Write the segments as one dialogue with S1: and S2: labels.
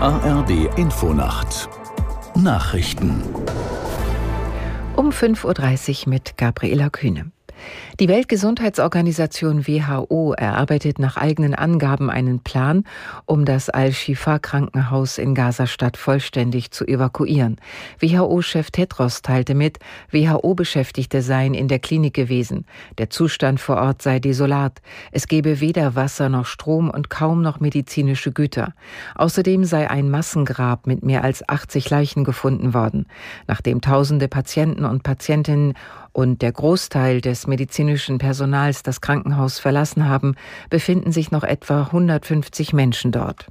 S1: ARD Infonacht Nachrichten
S2: um 5.30 Uhr mit Gabriela Kühne. Die Weltgesundheitsorganisation WHO erarbeitet nach eigenen Angaben einen Plan, um das Al-Shifa-Krankenhaus in Gazastadt vollständig zu evakuieren. WHO-Chef Tedros teilte mit, WHO-Beschäftigte seien in der Klinik gewesen. Der Zustand vor Ort sei desolat. Es gebe weder Wasser noch Strom und kaum noch medizinische Güter. Außerdem sei ein Massengrab mit mehr als 80 Leichen gefunden worden. Nachdem tausende Patienten und Patientinnen und der Großteil des medizinischen Personals das Krankenhaus verlassen haben, befinden sich noch etwa 150 Menschen dort.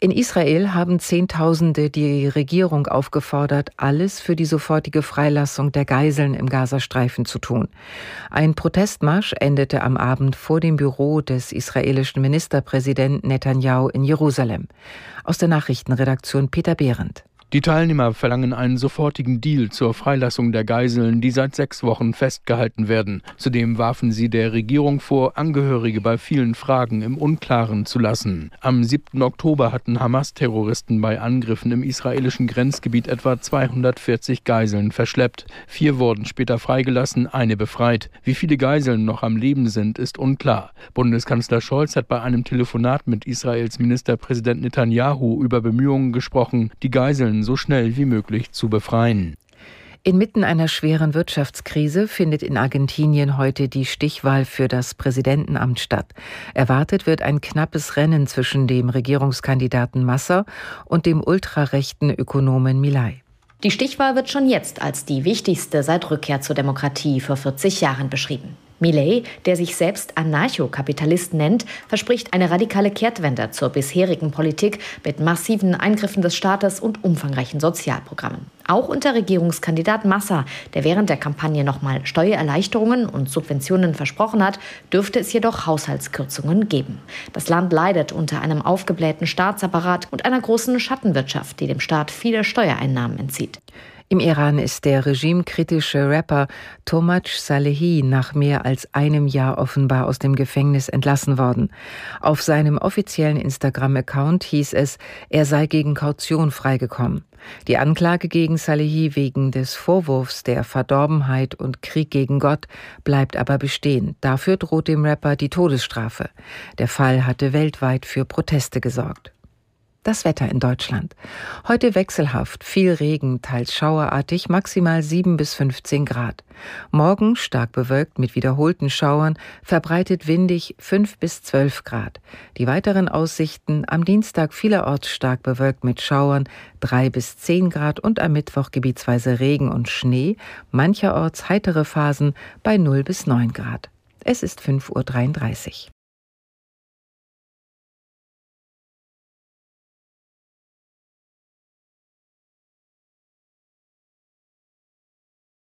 S2: In Israel haben Zehntausende die Regierung aufgefordert, alles für die sofortige Freilassung der Geiseln im Gazastreifen zu tun. Ein Protestmarsch endete am Abend vor dem Büro des israelischen Ministerpräsidenten Netanyahu in Jerusalem. Aus der Nachrichtenredaktion Peter Behrendt.
S3: Die Teilnehmer verlangen einen sofortigen Deal zur Freilassung der Geiseln, die seit sechs Wochen festgehalten werden. Zudem warfen sie der Regierung vor, Angehörige bei vielen Fragen im Unklaren zu lassen. Am 7. Oktober hatten Hamas-Terroristen bei Angriffen im israelischen Grenzgebiet etwa 240 Geiseln verschleppt. Vier wurden später freigelassen, eine befreit. Wie viele Geiseln noch am Leben sind, ist unklar. Bundeskanzler Scholz hat bei einem Telefonat mit Israels Ministerpräsident Netanyahu über Bemühungen gesprochen, die Geiseln so schnell wie möglich zu befreien.
S2: Inmitten einer schweren Wirtschaftskrise findet in Argentinien heute die Stichwahl für das Präsidentenamt statt. Erwartet wird ein knappes Rennen zwischen dem Regierungskandidaten Massa und dem ultrarechten Ökonomen Milay.
S4: Die Stichwahl wird schon jetzt als die wichtigste seit Rückkehr zur Demokratie vor 40 Jahren beschrieben. Millet, der sich selbst Anarchokapitalist nennt, verspricht eine radikale Kehrtwende zur bisherigen Politik mit massiven Eingriffen des Staates und umfangreichen Sozialprogrammen. Auch unter Regierungskandidat Massa, der während der Kampagne nochmal Steuererleichterungen und Subventionen versprochen hat, dürfte es jedoch Haushaltskürzungen geben. Das Land leidet unter einem aufgeblähten Staatsapparat und einer großen Schattenwirtschaft, die dem Staat viele Steuereinnahmen entzieht.
S2: Im Iran ist der regimekritische Rapper Tomaj Salehi nach mehr als einem Jahr offenbar aus dem Gefängnis entlassen worden. Auf seinem offiziellen Instagram-Account hieß es, er sei gegen Kaution freigekommen. Die Anklage gegen Salehi wegen des Vorwurfs der Verdorbenheit und Krieg gegen Gott bleibt aber bestehen. Dafür droht dem Rapper die Todesstrafe. Der Fall hatte weltweit für Proteste gesorgt. Das Wetter in Deutschland. Heute wechselhaft, viel Regen, teils schauerartig, maximal 7 bis 15 Grad. Morgen stark bewölkt mit wiederholten Schauern, verbreitet windig 5 bis 12 Grad. Die weiteren Aussichten am Dienstag vielerorts stark bewölkt mit Schauern 3 bis 10 Grad und am Mittwoch gebietsweise Regen und Schnee, mancherorts heitere Phasen bei 0 bis 9 Grad. Es ist 5.33 Uhr.